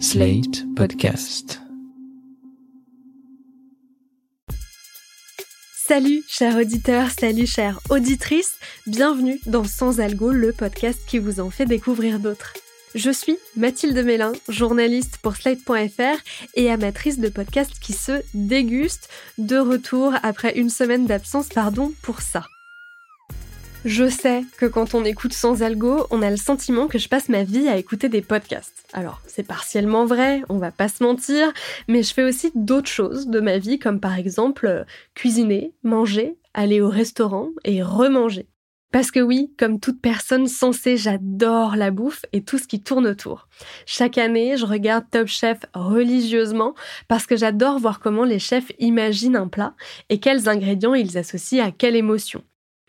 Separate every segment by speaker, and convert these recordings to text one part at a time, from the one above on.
Speaker 1: Slate Podcast.
Speaker 2: Salut chers auditeurs, salut chères auditrices, bienvenue dans Sans Algo, le podcast qui vous en fait découvrir d'autres. Je suis Mathilde Mélin, journaliste pour Slate.fr et amatrice de podcasts qui se dégustent, de retour après une semaine d'absence, pardon pour ça. Je sais que quand on écoute sans algo, on a le sentiment que je passe ma vie à écouter des podcasts. Alors, c'est partiellement vrai, on va pas se mentir, mais je fais aussi d'autres choses de ma vie, comme par exemple euh, cuisiner, manger, aller au restaurant et remanger. Parce que oui, comme toute personne sensée, j'adore la bouffe et tout ce qui tourne autour. Chaque année, je regarde Top Chef religieusement parce que j'adore voir comment les chefs imaginent un plat et quels ingrédients ils associent à quelle émotion.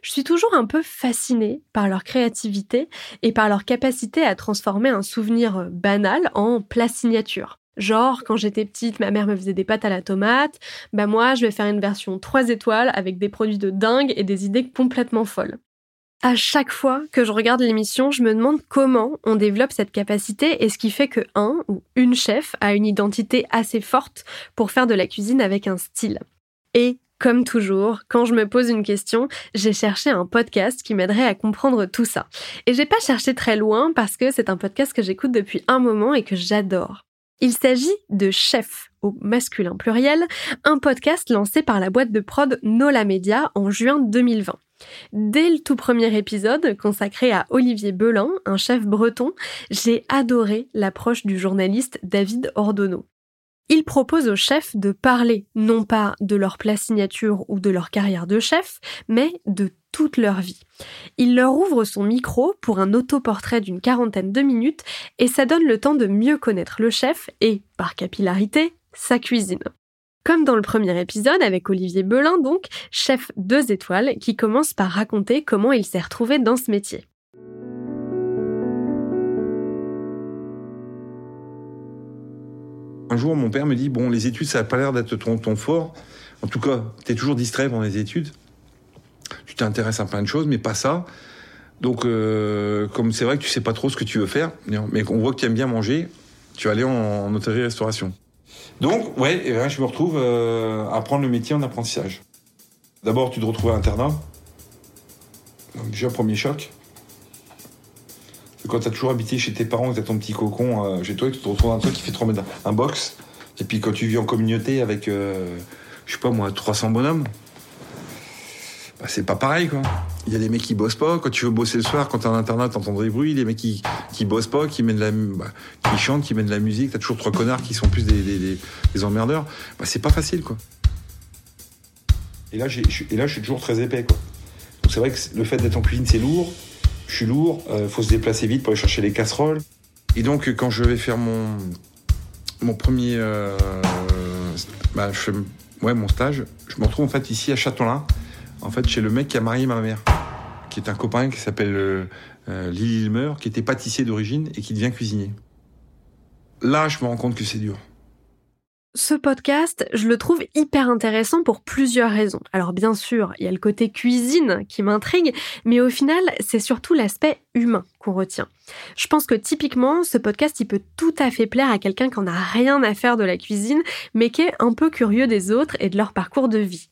Speaker 2: Je suis toujours un peu fascinée par leur créativité et par leur capacité à transformer un souvenir euh, banal en plat signature. Genre, quand j'étais petite, ma mère me faisait des pâtes à la tomate, bah moi, je vais faire une version 3 étoiles avec des produits de dingue et des idées complètement folles. À chaque fois que je regarde l'émission, je me demande comment on développe cette capacité et ce qui fait que un ou une chef a une identité assez forte pour faire de la cuisine avec un style. Et comme toujours, quand je me pose une question, j'ai cherché un podcast qui m'aiderait à comprendre tout ça. Et j'ai pas cherché très loin parce que c'est un podcast que j'écoute depuis un moment et que j'adore. Il s'agit de Chef au masculin pluriel, un podcast lancé par la boîte de prod Nola Media en juin 2020. Dès le tout premier épisode, consacré à Olivier Belin, un chef breton, j'ai adoré l'approche du journaliste David Ordonneau. Il propose aux chefs de parler non pas de leur plat signature ou de leur carrière de chef, mais de toute leur vie. Il leur ouvre son micro pour un autoportrait d'une quarantaine de minutes et ça donne le temps de mieux connaître le chef et, par capillarité, sa cuisine. Comme dans le premier épisode avec Olivier Belin donc, chef deux étoiles, qui commence par raconter comment il s'est retrouvé dans ce métier.
Speaker 3: Un jour, mon père me dit Bon, les études, ça n'a pas l'air d'être ton, ton fort. En tout cas, tu es toujours distrait pendant les études. Tu t'intéresses à plein de choses, mais pas ça. Donc, euh, comme c'est vrai que tu sais pas trop ce que tu veux faire, mais on voit que tu aimes bien manger, tu vas aller en, hôtellerie-restauration. Donc, ouais, je me retrouve euh, à prendre le métier en apprentissage. D'abord, tu te retrouves à internat. Donc, déjà, premier choc quand tu as toujours habité chez tes parents, que tu as ton petit cocon euh, chez toi, que tu te retrouves un truc qui fait trop un, un box, et puis quand tu vis en communauté avec, euh, je sais pas moi, 300 bonhommes, bah, c'est pas pareil quoi. Il y a des mecs qui bossent pas. Quand tu veux bosser le soir, quand t'es en internat, t'entends des bruits. Les mecs qui, qui bossent pas, qui mènent la, bah, qui chantent, qui mènent de la musique. T'as toujours trois connards qui sont plus des, emmerdeurs. Bah, c'est pas facile quoi. Et là, et là, je suis toujours très épais quoi. Donc c'est vrai que le fait d'être en cuisine, c'est lourd je suis lourd, il euh, faut se déplacer vite pour aller chercher les casseroles. Et donc, quand je vais faire mon, mon premier. Euh, bah, je ouais, mon stage, je me retrouve en fait ici à Châtelain, en fait, chez le mec qui a marié ma mère, qui est un copain qui s'appelle euh, Lily Ilmer, qui était pâtissier d'origine et qui devient cuisinier. Là, je me rends compte que c'est dur.
Speaker 2: Ce podcast, je le trouve hyper intéressant pour plusieurs raisons. Alors bien sûr, il y a le côté cuisine qui m'intrigue, mais au final, c'est surtout l'aspect humain qu'on retient. Je pense que typiquement, ce podcast, il peut tout à fait plaire à quelqu'un qui en a rien à faire de la cuisine, mais qui est un peu curieux des autres et de leur parcours de vie.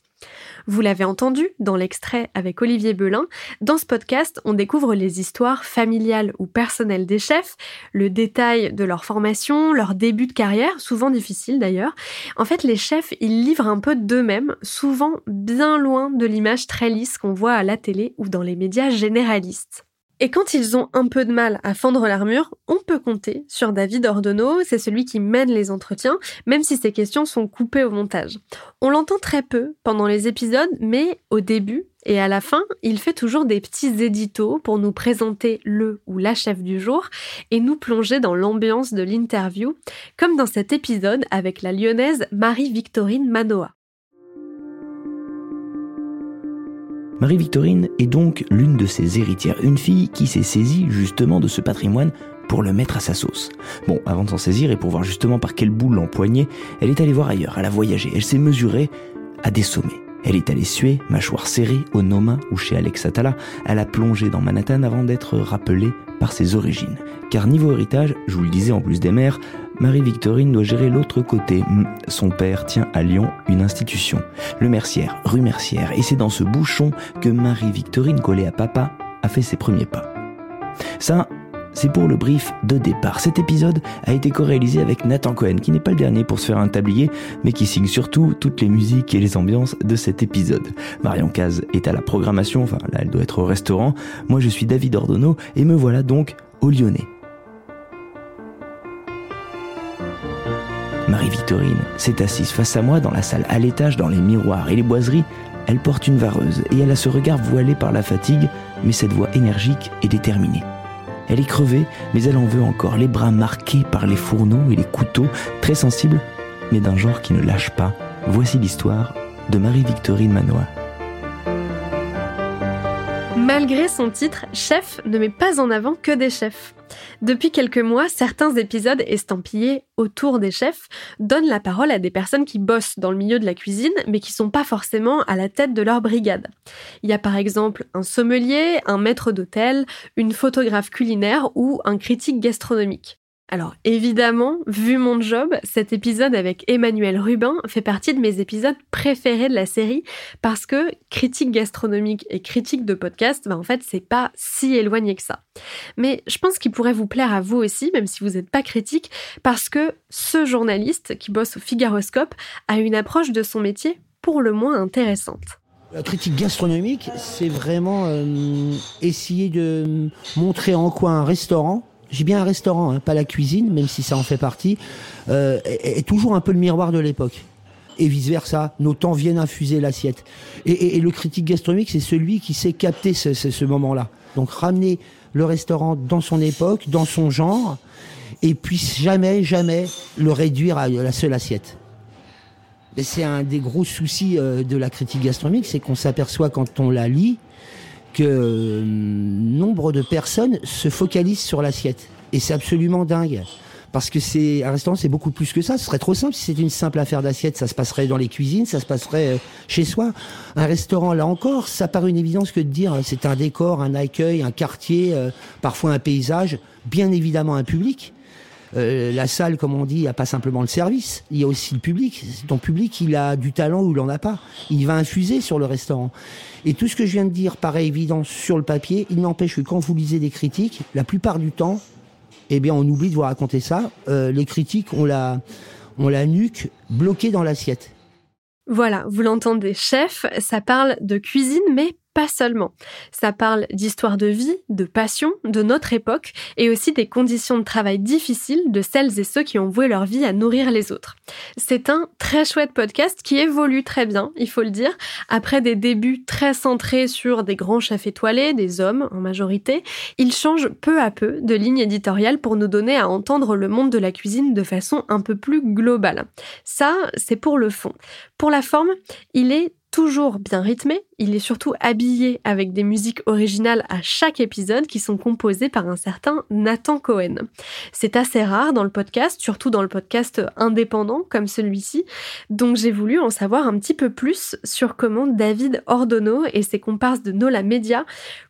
Speaker 2: Vous l'avez entendu dans l'extrait avec Olivier Belin, dans ce podcast, on découvre les histoires familiales ou personnelles des chefs, le détail de leur formation, leur début de carrière, souvent difficile d'ailleurs. En fait, les chefs, ils livrent un peu d'eux-mêmes, souvent bien loin de l'image très lisse qu'on voit à la télé ou dans les médias généralistes. Et quand ils ont un peu de mal à fendre l'armure, on peut compter sur David Ordonneau, c'est celui qui mène les entretiens, même si ces questions sont coupées au montage. On l'entend très peu pendant les épisodes, mais au début et à la fin, il fait toujours des petits éditos pour nous présenter le ou la chef du jour et nous plonger dans l'ambiance de l'interview, comme dans cet épisode avec la lyonnaise Marie-Victorine Manoa.
Speaker 4: Marie-Victorine est donc l'une de ses héritières, une fille qui s'est saisie justement de ce patrimoine pour le mettre à sa sauce. Bon, avant de s'en saisir et pour voir justement par quelle boule l'empoigner, elle est allée voir ailleurs, elle a voyagé, elle s'est mesurée à des sommets. Elle est allée suer, mâchoire serrée, au Noma ou chez Alex Atala. Elle a plongé dans Manhattan avant d'être rappelée par ses origines. Car niveau héritage, je vous le disais en plus des mères, Marie-Victorine doit gérer l'autre côté. Hmm, son père tient à Lyon une institution, le Mercière, rue Mercière, et c'est dans ce bouchon que Marie-Victorine, collée à papa, a fait ses premiers pas. Ça, c'est pour le brief de départ. Cet épisode a été co-réalisé avec Nathan Cohen, qui n'est pas le dernier pour se faire un tablier, mais qui signe surtout toutes les musiques et les ambiances de cet épisode. Marion Caz est à la programmation, enfin là elle doit être au restaurant. Moi je suis David Ordonneau et me voilà donc au Lyonnais. Marie-Victorine s'est assise face à moi dans la salle à l'étage, dans les miroirs et les boiseries. Elle porte une vareuse et elle a ce regard voilé par la fatigue, mais cette voix énergique et déterminée. Elle est crevée, mais elle en veut encore, les bras marqués par les fourneaux et les couteaux, très sensibles, mais d'un genre qui ne lâche pas. Voici l'histoire de Marie-Victorine Manois.
Speaker 2: Malgré son titre, chef ne met pas en avant que des chefs. Depuis quelques mois, certains épisodes estampillés autour des chefs donnent la parole à des personnes qui bossent dans le milieu de la cuisine, mais qui sont pas forcément à la tête de leur brigade. Il y a par exemple un sommelier, un maître d'hôtel, une photographe culinaire ou un critique gastronomique. Alors évidemment, vu mon job, cet épisode avec Emmanuel Rubin fait partie de mes épisodes préférés de la série parce que critique gastronomique et critique de podcast, bah en fait c'est pas si éloigné que ça. Mais je pense qu'il pourrait vous plaire à vous aussi, même si vous n'êtes pas critique, parce que ce journaliste qui bosse au Figaroscope a une approche de son métier pour le moins intéressante.
Speaker 5: La critique gastronomique, c'est vraiment euh, essayer de montrer en quoi un restaurant j'ai bien un restaurant, hein, pas la cuisine, même si ça en fait partie, euh, est, toujours un peu le miroir de l'époque. Et vice versa, nos temps viennent infuser l'assiette. Et, le critique gastronomique, c'est celui qui sait capter ce, moment-là. Donc ramener le restaurant dans son époque, dans son genre, et puis jamais, jamais le réduire à la seule assiette. C'est un des gros soucis euh, de la critique gastronomique, c'est qu'on s'aperçoit quand on la lit que euh, nombre de personnes se focalisent sur l'assiette. Et c'est absolument dingue. Parce que c'est un restaurant, c'est beaucoup plus que ça. Ce serait trop simple si c'était une simple affaire d'assiette. Ça se passerait dans les cuisines, ça se passerait euh, chez soi. Un restaurant, là encore, ça paraît une évidence que de dire euh, c'est un décor, un accueil, un quartier, parfois un paysage, bien évidemment un public. La salle, comme on dit, il a pas simplement le service, il y a aussi le public. Ton public, il a du talent ou il n'en a pas. Il va infuser sur le restaurant. Et tout ce que je viens de dire paraît évident sur le papier. Il n'empêche que quand vous lisez des critiques, la plupart du temps, eh bien, on oublie de vous raconter ça. Euh, les critiques, on la, on la nuque bloquée dans l'assiette.
Speaker 2: Voilà, vous l'entendez, chef, ça parle de cuisine, mais pas seulement. Ça parle d'histoire de vie, de passion, de notre époque et aussi des conditions de travail difficiles de celles et ceux qui ont voué leur vie à nourrir les autres. C'est un très chouette podcast qui évolue très bien, il faut le dire, après des débuts très centrés sur des grands chefs étoilés, des hommes en majorité, il change peu à peu de ligne éditoriale pour nous donner à entendre le monde de la cuisine de façon un peu plus globale. Ça, c'est pour le fond. Pour la forme, il est toujours bien rythmé, il est surtout habillé avec des musiques originales à chaque épisode qui sont composées par un certain Nathan Cohen. C'est assez rare dans le podcast, surtout dans le podcast indépendant comme celui-ci, donc j'ai voulu en savoir un petit peu plus sur comment David Ordonneau et ses comparses de Nola Media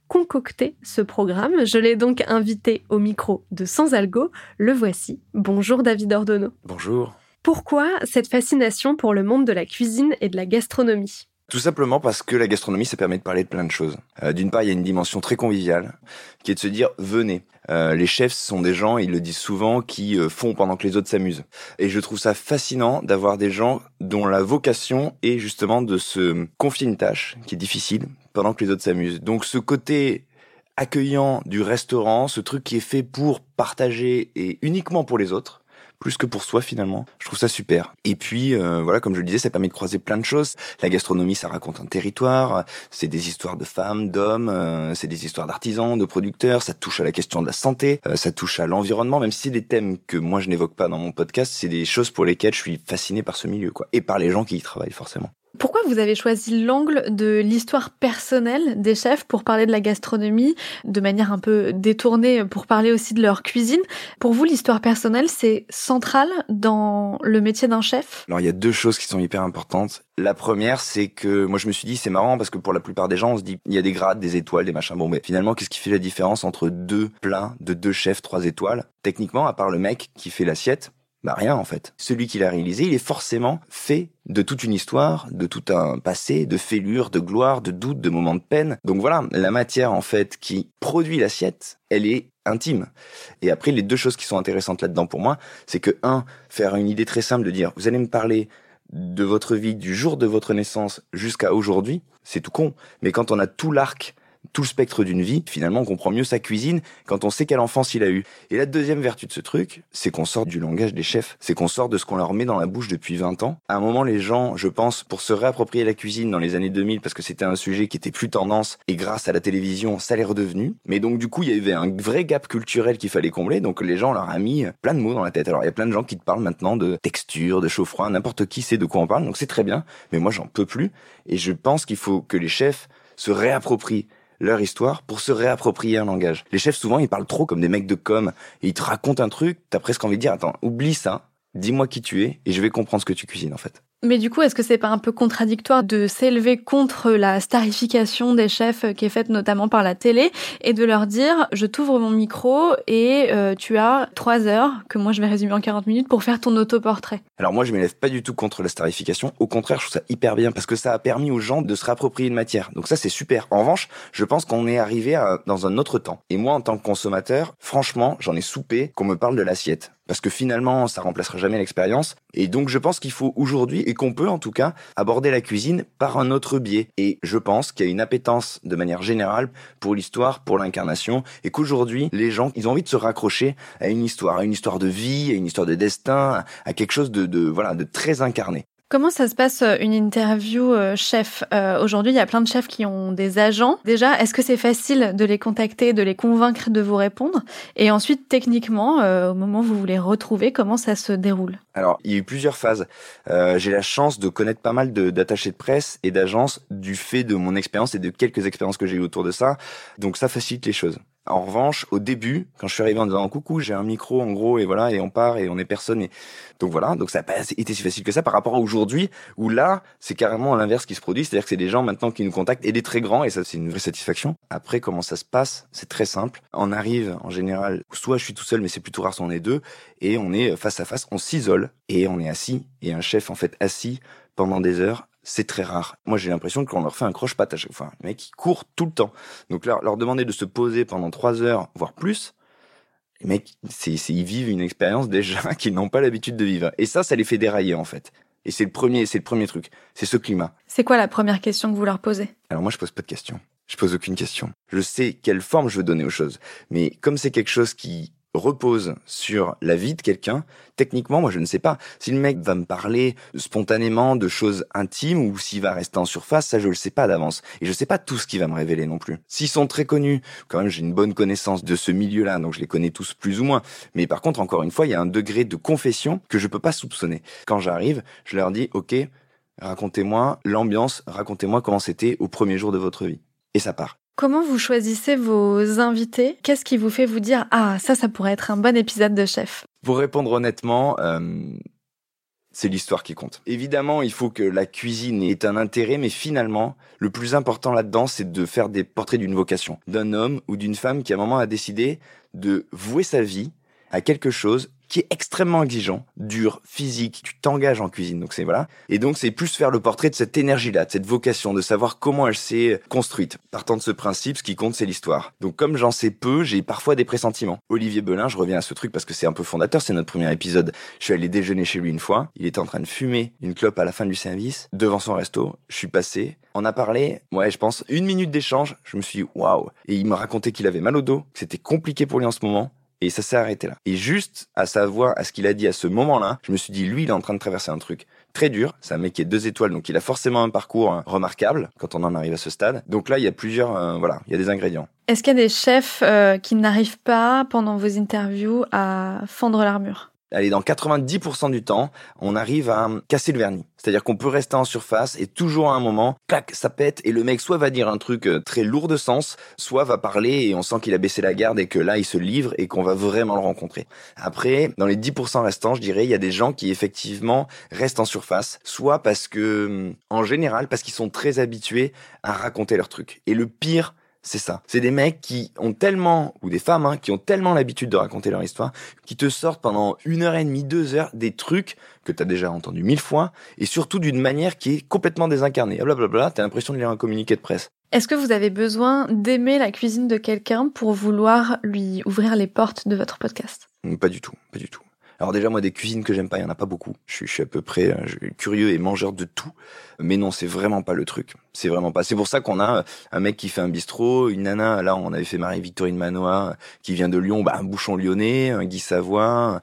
Speaker 2: concocté ce programme. Je l'ai donc invité au micro de Sans Algo. Le voici. Bonjour David Ordonneau.
Speaker 6: Bonjour.
Speaker 2: Pourquoi cette fascination pour le monde de la cuisine et de la gastronomie?
Speaker 6: Tout simplement parce que la gastronomie, ça permet de parler de plein de choses. Euh, d'une part, il y a une dimension très conviviale, qui est de se dire venez. Euh, les chefs sont des gens, ils le disent souvent, qui euh, font pendant que les autres s'amusent. Et je trouve ça fascinant d'avoir des gens dont la vocation est justement de se confier une tâche qui est difficile pendant que les autres s'amusent. Donc ce côté accueillant du restaurant, ce truc qui est fait pour partager et uniquement pour les autres, plus que pour soi finalement. Je trouve ça super. Et puis euh, voilà, comme je le disais, ça permet de croiser plein de choses. La gastronomie, ça raconte un territoire, c'est des histoires de femmes, d'hommes, euh, c'est des histoires d'artisans, de producteurs, ça touche à la question de la santé, euh, ça touche à l'environnement, même si des thèmes que moi je n'évoque pas dans mon podcast, c'est des choses pour lesquelles je suis fasciné par ce milieu quoi et par les gens qui y travaillent forcément.
Speaker 2: Pourquoi vous avez choisi l'angle de l'histoire personnelle des chefs pour parler de la gastronomie, de manière un peu détournée pour parler aussi de leur cuisine? Pour vous, l'histoire personnelle, c'est central dans le métier d'un chef?
Speaker 6: Alors, il y a deux choses qui sont hyper importantes. La première, c'est que moi je me suis dit c'est marrant parce que pour la plupart des gens on se dit il y a des grades, des étoiles, des machins. Bon mais finalement qu'est-ce qui fait la différence entre deux plats de deux chefs trois étoiles? Techniquement, à part le mec qui fait l'assiette, Bah rien en fait. Celui qui l'a réalisé, il est forcément fait de toute une histoire, de tout un passé, de fêlures, de gloire, de doutes, de moments de peine. Donc voilà, la matière en fait qui produit l'assiette, elle est intime. Et après, les deux choses qui sont intéressantes là-dedans pour moi, c'est que un, faire une idée très simple de dire, vous allez me parler de votre vie du jour de votre naissance jusqu'à aujourd'hui, c'est tout con. Mais quand on a tout l'arc tout le spectre d'une vie, finalement, on comprend mieux sa cuisine quand on sait quelle enfance il a eu. Et la deuxième vertu de ce truc, c'est qu'on sort du langage des chefs, c'est qu'on sort de ce qu'on leur met dans la bouche depuis 20 ans. À un moment, les gens, je pense, pour se réapproprier la cuisine dans les années 2000, parce que c'était un sujet qui était plus tendance, et grâce à la télévision, ça l'est redevenu. Mais donc, du coup, il y avait un vrai gap culturel qu'il fallait combler, donc les gens leur a mis plein de mots dans la tête. Alors, il y a plein de gens qui te parlent maintenant de texture, de chaud-froid, n'importe qui sait de quoi on parle, donc c'est très bien, mais moi, j'en peux plus, et je pense qu'il faut que les chefs se réapproprient leur histoire pour se réapproprier un langage. Les chefs, souvent, ils parlent trop comme des mecs de com. Et ils te racontent un truc, t'as presque envie de dire, attends, oublie ça, dis-moi qui tu es, et je vais comprendre ce que tu cuisines, en fait.
Speaker 2: Mais du coup, est-ce que c'est pas un peu contradictoire de s'élever contre la starification des chefs qui est faite notamment par la télé et de leur dire je t'ouvre mon micro et euh, tu as trois heures que moi je vais résumer en 40 minutes pour faire ton autoportrait
Speaker 6: Alors moi je m'élève pas du tout contre la starification, au contraire je trouve ça hyper bien parce que ça a permis aux gens de se réapproprier une matière. Donc ça c'est super. En revanche, je pense qu'on est arrivé à, dans un autre temps. Et moi en tant que consommateur, franchement j'en ai soupé qu'on me parle de l'assiette parce que finalement ça remplacera jamais l'expérience. Et donc je pense qu'il faut aujourd'hui et qu'on peut en tout cas aborder la cuisine par un autre biais. Et je pense qu'il y a une appétence de manière générale pour l'histoire, pour l'incarnation. Et qu'aujourd'hui les gens ils ont envie de se raccrocher à une histoire, à une histoire de vie, à une histoire de destin, à quelque chose de, de voilà de très incarné.
Speaker 2: Comment ça se passe euh, une interview euh, chef? Euh, Aujourd'hui, il y a plein de chefs qui ont des agents. Déjà, est-ce que c'est facile de les contacter, de les convaincre de vous répondre? Et ensuite, techniquement, au moment où vous les retrouvez, comment ça se déroule?
Speaker 6: Alors, il y a eu plusieurs phases. J'ai la chance de connaître pas mal d'attachés de, de presse et d'agences du fait de mon expérience et de quelques expériences que j'ai eues autour de ça. Donc, ça facilite les choses. En revanche, au début, quand je suis arrivé en disant coucou, j'ai un micro en gros et voilà et on part et on est personne et donc voilà, donc ça n'a pas été si facile que ça par rapport à aujourd'hui où là, c'est carrément l'inverse qui se produit, c'est-à-dire que c'est des gens maintenant qui nous contactent et des très grands et ça c'est une vraie satisfaction. Après comment ça se passe, c'est très simple. On arrive en général, soit je suis tout seul mais c'est plutôt rare si on est deux et on est face à face, on s'isole et on est assis et un chef en fait assis pendant des heures c'est très rare. Moi, j'ai l'impression qu'on leur fait un croche-patte à chaque fois. Les mecs, ils courent tout le temps. Donc, leur, leur demander de se poser pendant trois heures, voire plus, les mecs, c'est, ils vivent une expérience déjà qu'ils n'ont pas l'habitude de vivre. Et ça, ça les fait dérailler, en fait. Et c'est le premier, c'est le premier truc. C'est ce climat.
Speaker 2: C'est quoi la première question que vous leur posez?
Speaker 6: Alors, moi, je pose pas de questions. Je pose aucune question. Je sais quelle forme je veux donner aux choses. Mais comme c'est quelque chose qui repose sur la vie de quelqu'un, techniquement, moi je ne sais pas. Si le mec va me parler spontanément de choses intimes ou s'il va rester en surface, ça je le sais pas d'avance. Et je sais pas tout ce qu'il va me révéler non plus. S'ils sont très connus, quand même j'ai une bonne connaissance de ce milieu-là, donc je les connais tous plus ou moins. Mais par contre, encore une fois, il y a un degré de confession que je peux pas soupçonner. Quand j'arrive, je leur dis, ok, racontez-moi l'ambiance, racontez-moi comment c'était au premier jour de votre vie. Et ça part.
Speaker 2: Comment vous choisissez vos invités? Qu'est-ce qui vous fait vous dire ah ça ça pourrait être un bon épisode de chef?
Speaker 6: Pour répondre honnêtement, euh, c'est l'histoire qui compte. Évidemment, il faut que la cuisine ait un intérêt, mais finalement, le plus important là-dedans, c'est de faire des portraits d'une vocation, d'un homme ou d'une femme qui à un moment a décidé de vouer sa vie à quelque chose qui est extrêmement exigeant, dur, physique, tu t'engages en cuisine, donc c'est voilà. Et donc c'est plus faire le portrait de cette énergie-là, de cette vocation, de savoir comment elle s'est construite. Partant de ce principe, ce qui compte, c'est l'histoire. Donc comme j'en sais peu, j'ai parfois des pressentiments. Olivier Belin, je reviens à ce truc parce que c'est un peu fondateur, c'est notre premier épisode. Je suis allé déjeuner chez lui une fois, il était en train de fumer une clope à la fin du service, devant son resto, je suis passé, on a parlé, ouais, je pense, une minute d'échange, je me suis dit, waouh. Et il m'a raconté qu'il avait mal au dos, que c'était compliqué pour lui en ce moment, et ça s'est arrêté là. Et juste à savoir, à ce qu'il a dit à ce moment-là, je me suis dit, lui, il est en train de traverser un truc très dur. C'est un mec qui est deux étoiles, donc il a forcément un parcours hein, remarquable quand on en arrive à ce stade. Donc là, il y a plusieurs, euh, voilà, il y a des ingrédients.
Speaker 2: Est-ce qu'il y a des chefs euh, qui n'arrivent pas pendant vos interviews à fendre l'armure?
Speaker 6: Allez, dans 90% du temps, on arrive à casser le vernis. C'est-à-dire qu'on peut rester en surface et toujours à un moment, clac, ça pète et le mec soit va dire un truc euh, très lourd de sens, soit va parler et on sent qu'il a baissé la garde et que là il se livre et qu'on va vraiment le rencontrer. Après, dans les 10% restants, je dirais, il y a des gens qui effectivement restent en surface, soit parce que, en général, parce qu'ils sont très habitués à raconter leur truc. Et le pire, C'est ça. C'est des mecs qui ont tellement, ou des femmes, hein, qui ont tellement l'habitude de raconter leur histoire, qui te sortent pendant une heure et demie, deux heures, des trucs que t'as déjà entendu mille fois, et surtout d'une manière qui est complètement désincarnée. Blablabla, t'as l'impression de lire un communiqué de presse.
Speaker 2: Est-ce que vous avez besoin d'aimer la cuisine de quelqu'un pour vouloir lui ouvrir les portes de votre podcast?
Speaker 6: Pas du tout, pas du tout. Alors déjà moi des cuisines que j'aime pas, il y en a pas beaucoup. Je suis, je suis à peu près euh, curieux et mangeur de tout, mais non c'est vraiment pas le truc. C'est vraiment pas. C'est pour ça qu'on a euh, un mec qui fait un bistrot, une nana. Là on avait fait Marie-Victorine Manois qui vient de Lyon, bah, un bouchon lyonnais, un Guy Savoie.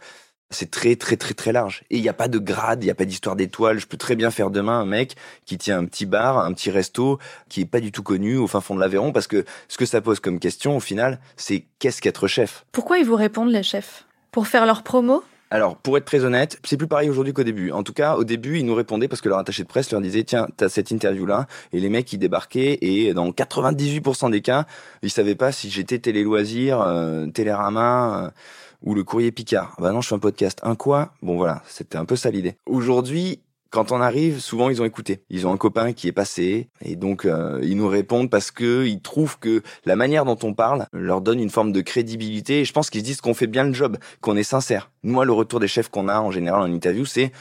Speaker 6: C'est très très très très large. Et il n'y a pas de grade, il n'y a pas d'histoire d'étoile. Je peux très bien faire demain un mec qui tient un petit bar, un petit resto, qui est pas du tout connu au fin fond de l'Aveyron, parce que ce que ça pose comme question au final, c'est qu'est-ce qu'être chef?
Speaker 2: Pourquoi ils vous répondent les chefs? Pour faire leur promo?
Speaker 6: Alors, pour être très honnête, c'est plus pareil aujourd'hui qu'au début. En tout cas, au début, ils nous répondaient parce que leur attaché de presse leur disait, tiens, t'as cette interview-là. Et les mecs, ils débarquaient et dans 98% des cas, ils savaient pas si j'étais Télé Loisirs, euh, Télérama euh, ou le Courrier Picard. Bah non, je fais un podcast. Un quoi? Bon voilà, c'était un peu ça l'idée. Aujourd'hui, quand on arrive, souvent ils ont écouté. Ils ont un copain qui est passé et donc euh, ils nous répondent parce que ils trouvent que la manière dont on parle leur donne une forme de crédibilité. Et je pense qu'ils se disent qu'on fait bien le job, qu'on est sincère. Moi, le retour des chefs qu'on a en général en interview, c'est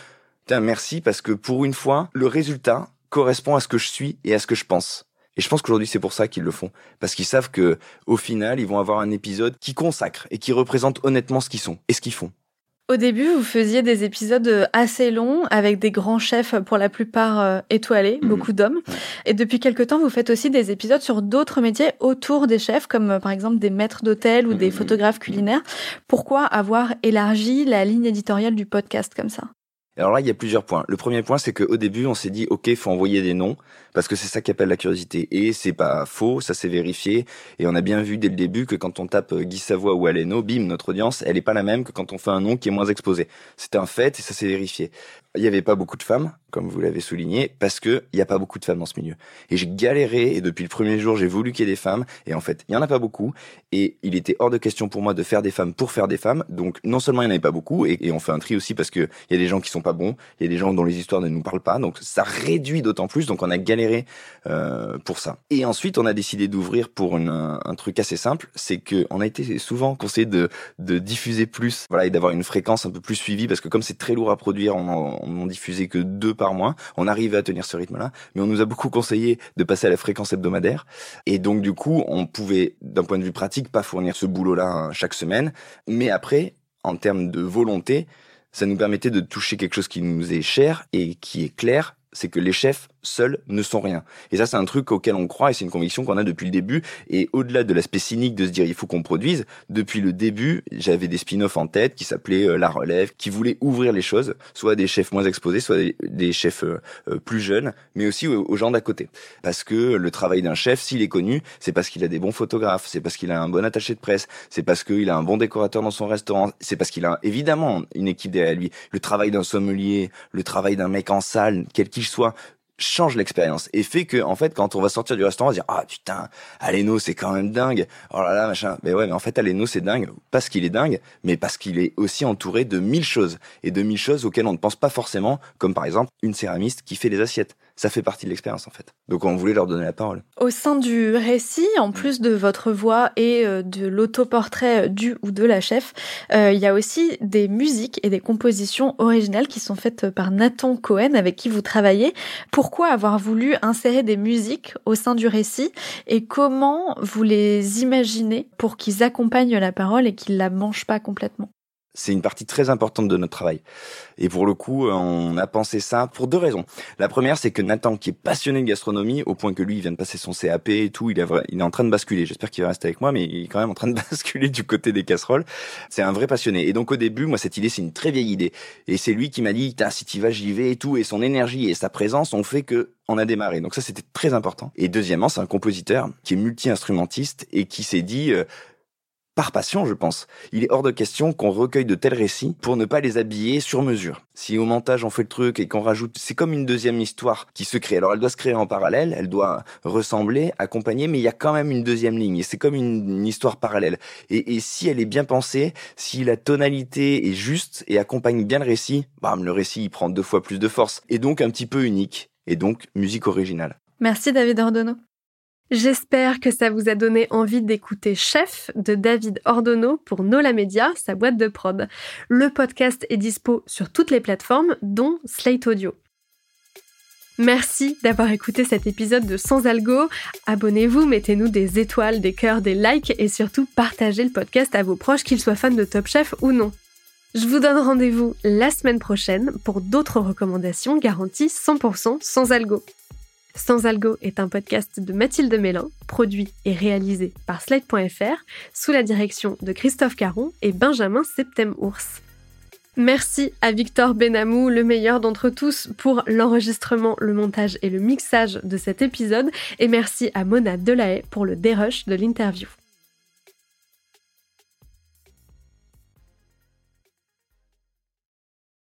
Speaker 6: merci parce que pour une fois, le résultat correspond à ce que je suis et à ce que je pense. Et je pense qu'aujourd'hui c'est pour ça qu'ils le font, parce qu'ils savent que au final ils vont avoir un épisode qui consacre et qui représente honnêtement ce qu'ils sont et ce qu'ils font.
Speaker 2: Au début, vous faisiez des épisodes assez longs avec des grands chefs pour la plupart euh, étoilés,
Speaker 6: Mhm.
Speaker 2: beaucoup d'hommes. Et depuis quelque temps, vous faites aussi des épisodes sur d'autres métiers autour des chefs, comme euh, par exemple des maîtres d'hôtel ou des
Speaker 6: Mhm.
Speaker 2: photographes culinaires. Pourquoi avoir élargi la ligne éditoriale du podcast comme ça?
Speaker 6: Alors là, il y a plusieurs points. Le premier point, c'est qu'au début, on s'est dit, OK, faut envoyer des noms, parce que c'est ça qui appelle la curiosité. Et c'est pas faux, ça s'est vérifié. Et on a bien vu dès le début que quand on tape euh, Guy Savoie ou Aleno, bim, notre audience, elle est pas la même que quand on fait un nom qui est moins exposé. C'est un fait et ça s'est vérifié. Il y avait pas beaucoup de femmes, comme vous l'avez souligné, parce que il y a pas beaucoup de femmes dans ce milieu. Et j'ai galéré, et depuis le premier jour, j'ai voulu qu'il y ait des femmes, et en fait, il y en a pas beaucoup, et il était hors de question pour moi de faire des femmes pour faire des femmes, donc non seulement il n'y en avait pas beaucoup, et, on fait un tri aussi parce que il y a des gens qui sont pas bons, il y a des gens dont les histoires ne nous parlent pas, donc ça réduit d'autant plus, donc on a galéré euh, pour ça. Et ensuite, on a décidé d'ouvrir pour une, un, truc assez simple, c'est que on a été souvent conseillé de, de diffuser plus, voilà, et d'avoir une fréquence un peu plus suivie, parce que comme c'est très lourd à produire, on en diffusait que deux par mois, on arrivait à tenir ce rythme-là, mais on nous a beaucoup conseillé de passer à la fréquence hebdomadaire, et donc du coup, on pouvait, d'un point de vue pratique, pas fournir ce boulot-là hein, chaque semaine, mais après, en termes de volonté, ça nous permettait de toucher quelque chose qui nous est cher et qui est clair, c'est que les chefs seuls ne sont rien. Et ça, c'est un truc auquel on croit et c'est une conviction qu'on a depuis le début. Et au-delà de l'aspect cynique de se dire il faut qu'on produise, depuis le début, j'avais des spin-offs en tête qui s'appelaient euh, La Relève, qui voulaient ouvrir les choses, soit à des chefs moins exposés, soit des, des chefs euh, euh, plus jeunes, mais aussi aux, aux gens d'à côté. Parce que le travail d'un chef, s'il est connu, c'est parce qu'il a des bons photographes, c'est parce qu'il a un bon attaché de presse, c'est parce qu'il a un bon décorateur dans son restaurant, c'est parce qu'il a évidemment une équipe derrière lui. Le travail d'un sommelier, le travail d'un mec en salle, quel qu'il soit, change l'expérience et fait que en fait quand on va sortir du restaurant on va dire ah putain Aleno c'est quand même dingue. Oh là là machin. Mais ouais mais en fait Aleno c'est dingue parce qu'il est dingue mais parce qu'il est aussi entouré de mille choses et de mille choses auxquelles on ne pense pas forcément comme par exemple une céramiste qui fait les assiettes ça fait partie de l'expérience en fait. Donc on voulait leur donner la parole.
Speaker 2: Au sein du récit, en plus de votre voix et euh, de l'autoportrait du ou de la chef, euh, il y a aussi des musiques et des compositions originales qui sont faites par Nathan Cohen avec qui vous travaillez. Pourquoi avoir voulu insérer des musiques au sein du récit et comment vous les imaginez pour qu'ils accompagnent la parole et qu'ils la mangent pas complètement?
Speaker 6: C'est une partie très importante de notre travail. Et pour le coup, on a pensé ça pour deux raisons. La première, c'est que Nathan, qui est passionné de gastronomie, au point que lui, il vient de passer son CAP et tout, il est, vrai, il est en train de basculer. J'espère qu'il va rester avec moi, mais il est quand même en train de basculer du côté des casseroles. C'est un vrai passionné. Et donc au début, moi, cette idée, c'est une très vieille idée. Et c'est lui qui m'a dit, si tu vas, j'y vais et tout. Et son énergie et sa présence ont fait que on a démarré. Donc ça, c'était très important. Et deuxièmement, c'est un compositeur qui est multi-instrumentiste et qui s'est dit, euh, par passion, je pense. Il est hors de question qu'on recueille de tels récits pour ne pas les habiller sur mesure. Si au montage on fait le truc et qu'on rajoute, c'est comme une deuxième histoire qui se crée. Alors elle doit se créer en parallèle, elle doit ressembler, accompagner, mais il y a quand même une deuxième ligne et c'est comme une, histoire parallèle. Et, et, si elle est bien pensée, si la tonalité est juste et accompagne bien le récit, bam, le récit il prend deux fois plus de force et donc un petit peu unique et donc musique originale.
Speaker 2: Merci David Ordonneau. J'espère que ça vous a donné envie d'écouter Chef de David Ordonneau pour Nola Media, sa boîte de prod. Le podcast est dispo sur toutes les plateformes, dont Slate Audio. Merci d'avoir écouté cet épisode de Sans Algo. Abonnez-vous, mettez-nous des étoiles, des cœurs, des likes et surtout partagez le podcast à vos proches, qu'ils soient fans de Top Chef ou non. Je vous donne rendez-vous la semaine prochaine pour d'autres recommandations garanties 100% sans algo. Sans Algo est un podcast de Mathilde Mélin, produit et réalisé par Slide.fr sous la direction de Christophe Caron et Benjamin Septem-Ours. Merci à Victor Benamou, le meilleur d'entre tous, pour l'enregistrement, le montage et le mixage de cet épisode. Et merci à Mona Delahaye pour le dérush de l'interview.